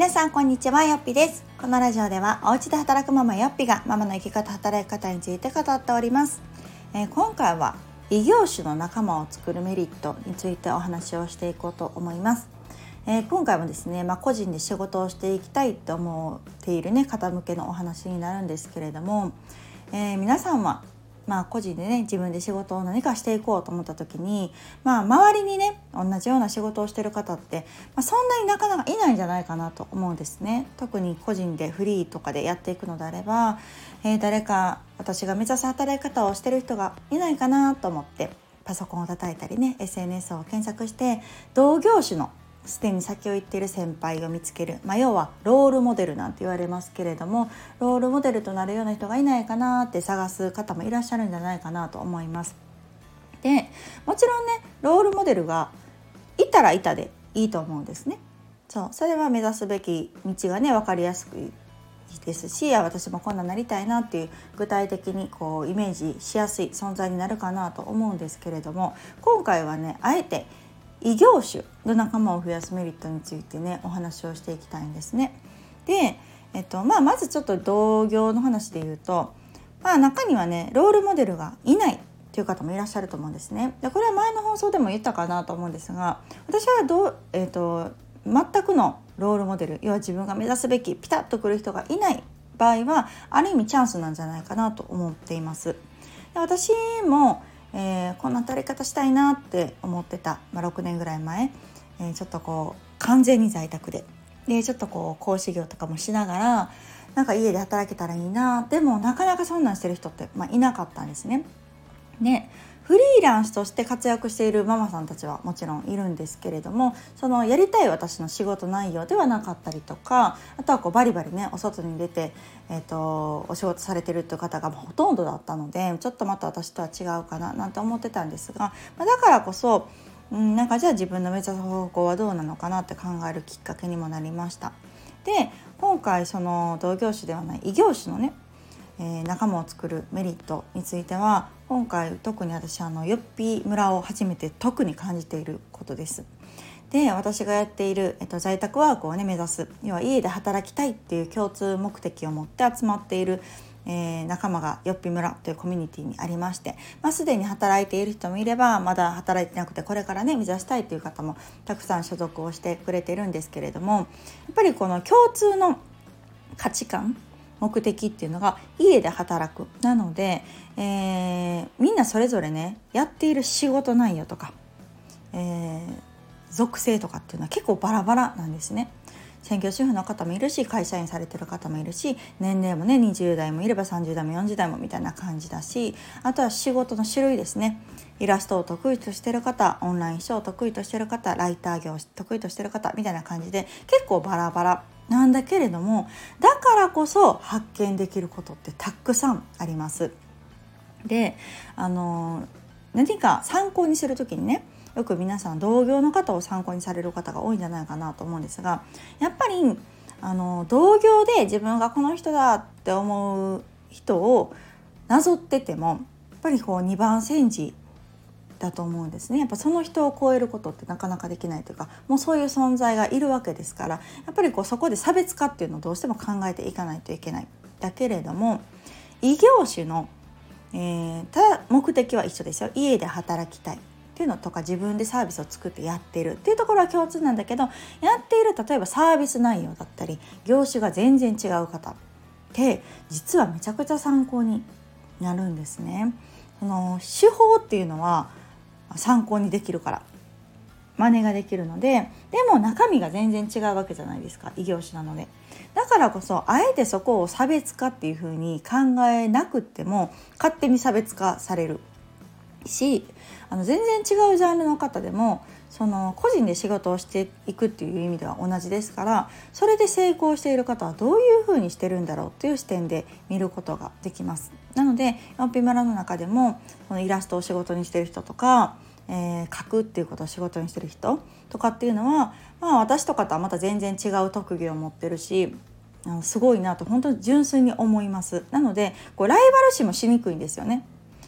皆さんこんにちはよっぴです。このラジオではお家で働くママよっぴがママの生き方働き方について語っております、えー、今回は異業種の仲間を作るメリットについてお話をしていこうと思います。えー、今回もですね、まあ、個人で仕事をしていきたいと思っている、ね、方向けのお話になるんですけれども、えー、皆さんはまあ、個人でね自分で仕事を何かしていこうと思った時に、まあ、周りにね同じような仕事をしてる方って、まあ、そんなになかなかいないんじゃないかなと思うんですね。特に個人でフリーとかでやっていくのであれば、えー、誰か私が目指す働き方をしてる人がいないかなと思ってパソコンを叩いたりね SNS を検索して同業種のすでに先を行っている先輩を見つける、まあ、要はロールモデルなんて言われますけれどもロールモデルとなるような人がいないかなって探す方もいらっしゃるんじゃないかなと思います。でもちろんねロールモデルがいたらいたでいいと思うんですね。そうそれは目指すべき道がね分かりやすくですし私もこんななりたいなっていう具体的にこうイメージしやすい存在になるかなと思うんですけれども今回はねあえて異業種の仲間を増やすメリットについてねお話をしていきたいんですね。で、えっとまあ、まずちょっと同業の話で言うと、まあ、中にはねロールモデルがいないっていう方もいらっしゃると思うんですね。でこれは前の放送でも言ったかなと思うんですが私はどう、えーと、全くのロールモデル要は自分が目指すべきピタッとくる人がいない場合はある意味チャンスなんじゃないかなと思っています。で私もえー、こんな働き方したいなって思ってた、まあ、6年ぐらい前、えー、ちょっとこう完全に在宅ででちょっとこう講師業とかもしながらなんか家で働けたらいいなでもなかなかそんなんしてる人って、まあ、いなかったんですね。でフリーランスとして活躍しているママさんたちはもちろんいるんですけれどもそのやりたい私の仕事内容ではなかったりとかあとはこうバリバリねお外に出て、えーと、お仕事されてるっていう方がほとんどだったのでちょっとまた私とは違うかななんて思ってたんですが、まあ、だからこそうん、なんかじゃあ自分の目指す方向はどうなのかなって考えるきっかけにもなりました。で今回その同業種ではない異業種のねえ、仲間を作るメリットについては今回特に私あのよっぴ村を初めて特に感じていることです。で私がやっている、えっと、在宅ワークをね目指す要は家で働きたいっていう共通目的を持って集まっている、えー、仲間がよっぴ村というコミュニティにありまして、まあ、すでに働いている人もいればまだ働いてなくてこれからね目指したいという方もたくさん所属をしてくれてるんですけれどもやっぱりこの共通の価値観目的っていうのが家で働くなので、えー、みんなそれぞれねやっている仕事内容とか、えー、属性とかっていうのは結構バラバラなんですね。専業主婦の方もいるし会社員されてる方もいるし年齢もね20代もいれば30代も40代もみたいな感じだしあとは仕事の種類ですねイラストを得意としてる方オンラインショーを得意としてる方ライター業を得意としてる方みたいな感じで結構バラバラなんだけれどもだからこそ発見できることってたくさんあります。であの何か参考にする時にねよく皆さん同業の方を参考にされる方が多いんじゃないかなと思うんですがやっぱりあの同業で自分がこの人だって思う人をなぞっててもやっぱりこう2番煎じだと思うんですね。やっぱその人を超えることってなかなかできないというかもうそういう存在がいるわけですからやっぱりこうそこで差別化っていうのをどうしても考えていかないといけない。だけれども異業種の、えー、ただ目的は一緒ですよ。家で働きたいっていうのとか自分でサービスを作ってやってるっていうところは共通なんだけどやっている例えばサービス内容だったり業種が全然違う方って実はめちゃくちゃ参考になるんですね。その手法っていうのは参考にできるから。真似ができるのででも中身が全然違うわけじゃないですか。異業種なので。だからこそあえてそこを差別化っていうふうに考えなくっても勝手に差別化される。しあの全然違うジャンルの方でもその個人で仕事をしていくっていう意味では同じですからそれで成功している方はどういうふうにしてるんだろうっていう視点で見ることができます。なのでヨンピマラの中でもこのイラストを仕事にしてる人とか、えー、書くっていうことを仕事にしてる人とかっていうのは、まあ、私とかとはまた全然違う特技を持ってるしあのすごいなと本当に純粋に思います。なのでこうライバル視もしにくいんですよね。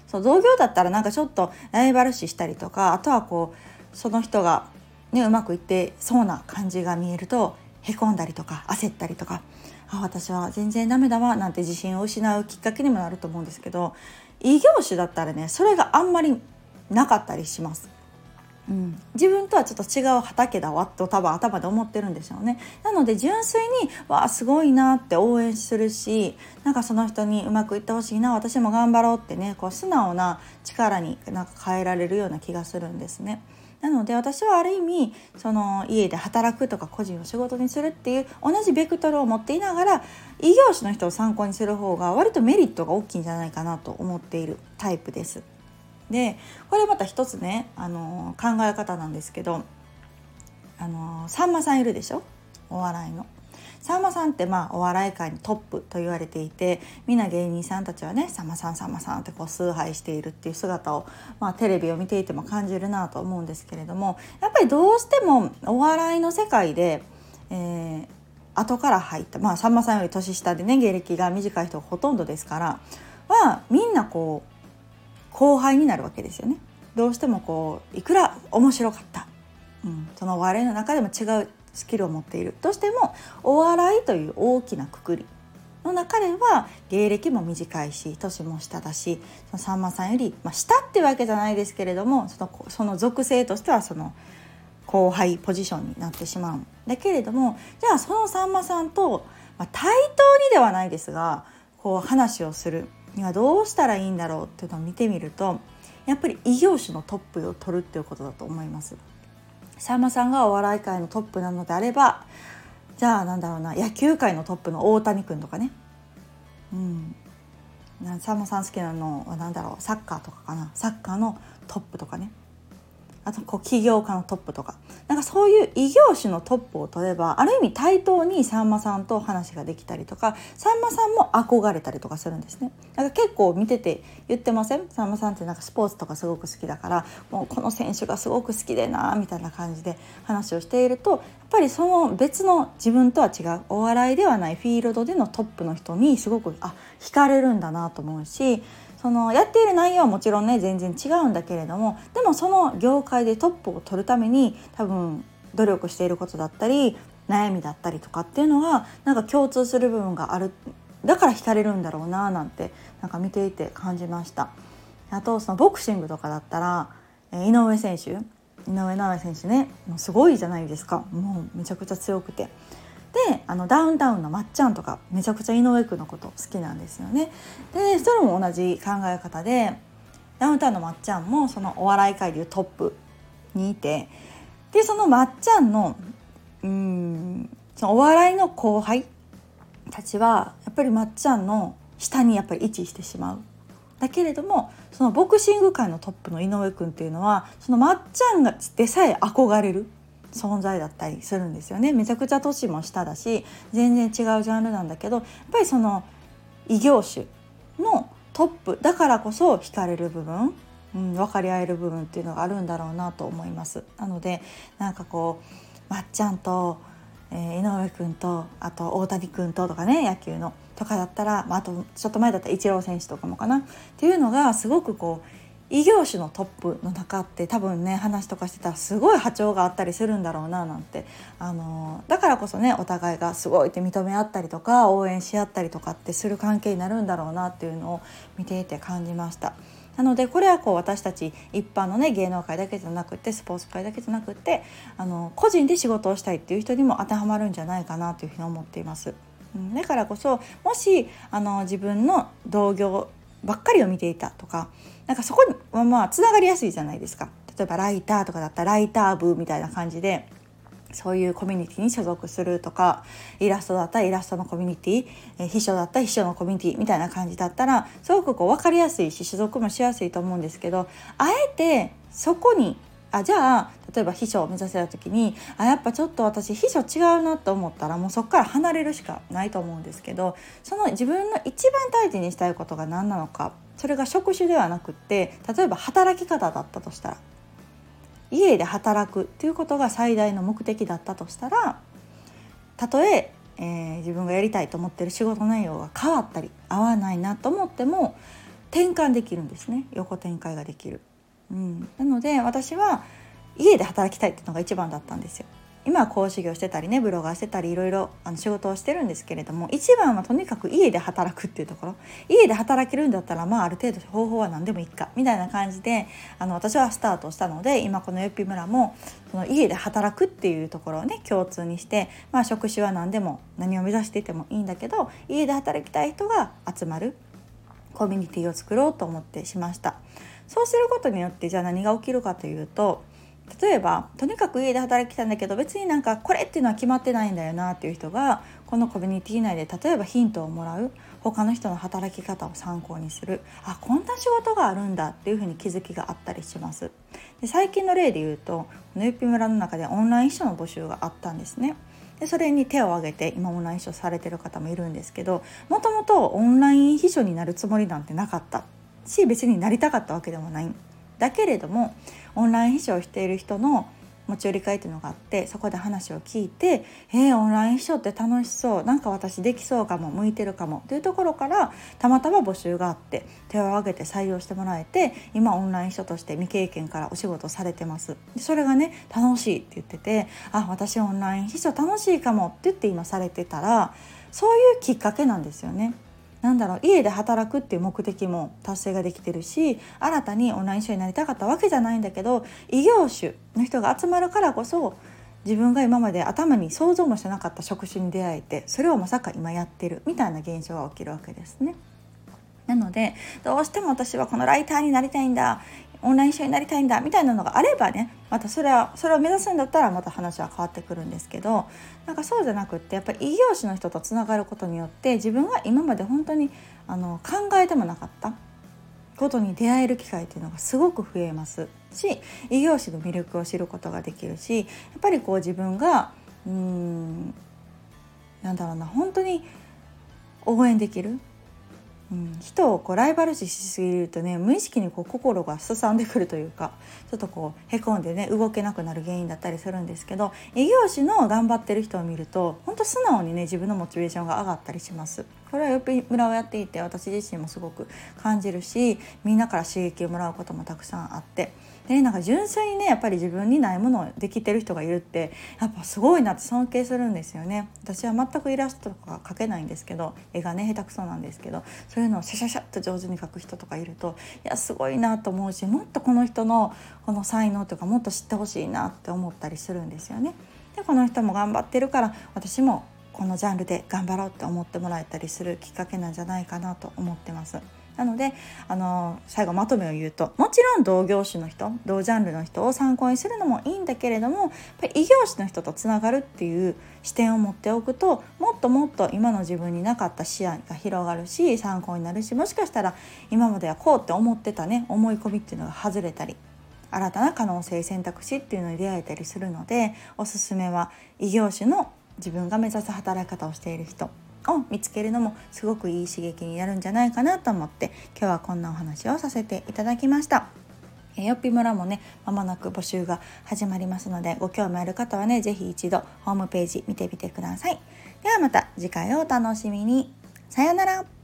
そう同業だったらなんかちょっとライバル視したりとかあとはこうその人が、ね、うまくいってそうな感じが見えるとへこんだりとか焦ったりとかあ私は全然ダメだわなんて自信を失うきっかけにもなると思うんですけど異業種だったらねそれがあんまりなかったりします。うん、自分とはちょっと違う畑だわと多分頭で思ってるんでしょうねなので純粋にわあすごいなって応援するしなんかその人にうまくいってほしいな私も頑張ろうってねこう素直な力になんか変えられるような気がするんですね。なので私はある意味その家で働くとか個人を仕事にするっていう同じベクトルを持っていながら異業種の人を参考にする方が割とメリットが大きいんじゃないかなと思っているタイプです。でこれまた一つねあの考え方なんですけどあのさんまさんいるでしょ？お笑いの。さんまさんってまあお笑い界のトップと言われていてみんな芸人さんたちはねさんまさんさんまさんってこう崇拝しているっていう姿を、まあ、テレビを見ていても感じるなと思うんですけれどもやっぱりどうしてもお笑いの世界で、えー、後から入ったまあさんまさんより年下でね芸歴が短い人がほとんどですからはみんなこう後輩になるわけですよね。どうしてもこういくら面白かった、うん、そのお笑いの中でも違うスキルを持っている。としてもお笑いという大きなくくりの中では芸歴も短いし年も下だしそのさんまさんより、まあ、下ってわけじゃないですけれどもそのその属性としてはその後輩ポジションになってしまうん。だけれどもじゃあそのさんまさんと、まあ、対等にではないですがこう話をする。にはどうしたらいいんだろうっていうのを見てみるとやっぱり異業種のトップを取るっていうことだと思います。さんまさんがお笑い界のトップなのであればじゃあなんだろうな野球界のトップの大谷君とかね。うん。さんまさん好きなのは何だろうサッカーとかかな。サッカーのトップとかね。あとこう起業家のトップとかなんかそういう異業種のトップを取ればある意味対等にさんまさんと話ができたりとかさんまさんも憧れたりとかするんですね。なんか結構見てて言ってません？さんまさんってなんかスポーツとかすごく好きだからもうこの選手がすごく好きでなみたいな感じで話をしているとやっぱりその別の自分とは違うお笑いではないフィールドでのトップの人にすごくあ惹かれるんだなと思うしそのやっている内容はもちろんね全然違うんだけれどもでもその業界でトップを取るために多分努力していることだったり悩みだったりとかっていうのがなんか共通する部分があるだから惹かれるんだろうななんてなんか見ていて感じました。あとそのボクシングとかだったら、え、井上選手。井上尚弥選手ね。もうすごいじゃないですか。もうめちゃくちゃ強くて。であのダウンタウンのまっちゃんとかめちゃくちゃ井上君のこと好きなんですよね。でそれも同じ考え方でダウンタウンのまっちゃんもそのお笑い界でいうトップにいてでそのまっちゃんのうんそのお笑いの後輩たちはやっぱりまっちゃんの下にやっぱり位置してしまう。だけれどもそのボクシング界のトップの井上君っていうのはそのまっちゃんがでさえ憧れる存在だったりするんですよね。めちゃくちゃ年も下だし全然違うジャンルなんだけどやっぱりその異業種のトップだからこそ惹かれる部分、うん、分かり合える部分っていうのがあるんだろうなと思います。なのでなんかこうまっちゃんと、えー、井上君とあと大谷君ととかね野球のとかだったら、まあ、あとちょっと前だったらイチロー選手とかもかな。っていうのがすごくこう異業種のトップの中って多分ね話とかしてたらすごい波長があったりするんだろうななんてあのだからこそねお互いがすごいって認め合ったりとか応援し合ったりとかってする関係になるんだろうなっていうのを見ていて感じました。なのでこれはこう私たち一般のね芸能界だけじゃなくてスポーツ界だけじゃなくてあの個人で仕事をしたいっていう人にも当てはまるんじゃないかなというふうに思っています。だからこそもしあの自分の同業ばっかりを見ていたとかなんかそこはまあつながりやすいじゃないですか。例えばライターとかだったらライター部みたいな感じでそういうコミュニティに所属するとかイラストだったらイラストのコミュニティ、え秘書だったら秘書のコミュニティみたいな感じだったらすごくこう分かりやすいし所属もしやすいと思うんですけどあえてそこにあじゃあ例えば秘書を目指せた時にあやっぱちょっと私秘書違うなと思ったらもうそこから離れるしかないと思うんですけどその自分の一番大事にしたいことが何なのかそれが職種ではなくって例えば働き方だったとしたら家で働くっていうことが最大の目的だったとしたらたとええー、自分がやりたいと思ってる仕事内容が変わったり合わないなと思っても転換できるんですね横展開ができる。うん、なので私は家で働きたいっていうのが一番だったんですよ。今は講師業してたりねブロガーしてたりいろいろあの仕事をしてるんですけれども一番はとにかく家で働くっていうところ家で働けるんだったらまあある程度方法は何でもいいかみたいな感じであの私はスタートしたので今このよっぴ村もその家で働くっていうところをね共通にして、まあ、職種は何でも何を目指していてもいいんだけど家で働きたい人が集まるコミュニティを作ろうと思ってしました。そうすることによってじゃあ何が起きるかというと例えばとにかく家で働きたいんだけど別になんかこれっていうのは決まってないんだよなっていう人がこのコミュニティ内で例えばヒントをもらう。他の人の働き方を参考にする。あこんな仕事があるんだっていうふうに気づきがあったりします。で最近の例で言うとぬゆぴ村の中でオンライン秘書の募集があったんですね。でそれに手を挙げて今オンライン秘書されてる方もいるんですけどもともとオンライン秘書になるつもりなんてなかった。し別になりたかったわけでもない。だけれどもオンライン秘書をしている人の持ち寄り会っていうのがあってそこで話を聞いて「えー、オンライン秘書って楽しそう。なんか私できそうかも。向いてるかも」というところからたまたま募集があって手を挙げて採用してもらえて今オンライン秘書として未経験からお仕事されてます。それがね楽しいって言ってて「あ私オンライン秘書楽しいかも」って言って今されてたらそういうきっかけなんですよね。なんだろう家で働くっていう目的も達成ができてるし新たにオンライン書になりたかったわけじゃないんだけど異業種の人が集まるからこそ自分が今まで頭に想像もしてなかった職種に出会えてそれをまさか今やってるみたいな現象が起きるわけですね。なのでどうしても私はこのライターになりたいんだオンライン書になりたいんだみたいなのがあればねまたそれはそれを目指すんだったらまた話は変わってくるんですけどなんかそうじゃなくってやっぱり異業種の人とつながることによって自分が今まで本当にあの考えてもなかったことに出会える機会っていうのがすごく増えます。し異業種の魅力を知ることができるしやっぱりこう自分がうんなんだろうな本当に応援できる人をこうライバル視しすぎるとね無意識にこう心がすさんでくるというかちょっとこうへこんでね動けなくなる原因だったりするんですけど異業種の頑張ってる人を見ると本当素直にね自分のモチベーションが上がったりします。これはよく村をやっていて私自身もすごく感じるしみんなから刺激をもらうこともたくさんあってでなんか純粋にねやっぱり自分にないものをできてる人がいるってやっぱすごいなって尊敬するんですよね私は全くイラストとか描けないんですけど絵がね下手くそなんですけどそういうのをシャシャシャッと上手に描く人とかいるといやすごいなと思うしもっとこの人のこの才能とかもっと知ってほしいなって思ったりするんですよね。でこの人も頑張ってるから私もこのジャンルで頑張ろうって思ってもらえたりするきっかけなんじゃないかなと思ってます。なのであの最後まとめを言うともちろん同業種の人同ジャンルの人を参考にするのもいいんだけれどもやっぱり異業種の人とつながるっていう視点を持っておくともっともっと今の自分になかった視野が広がるし参考になるしもしかしたら今まではこうって思ってたね思い込みっていうのが外れたり新たな可能性選択肢っていうのに出会えたりするのでおすすめは異業種の自分が目指す働き方をしている人を見つけるのもすごくいい刺激になるんじゃないかなと思って今日はこんなお話をさせていただきました。えよっぴ村もねまもなく募集が始まりますのでご興味ある方はね是非一度ホームページ見てみてください。ではまた次回をお楽しみに。さようなら。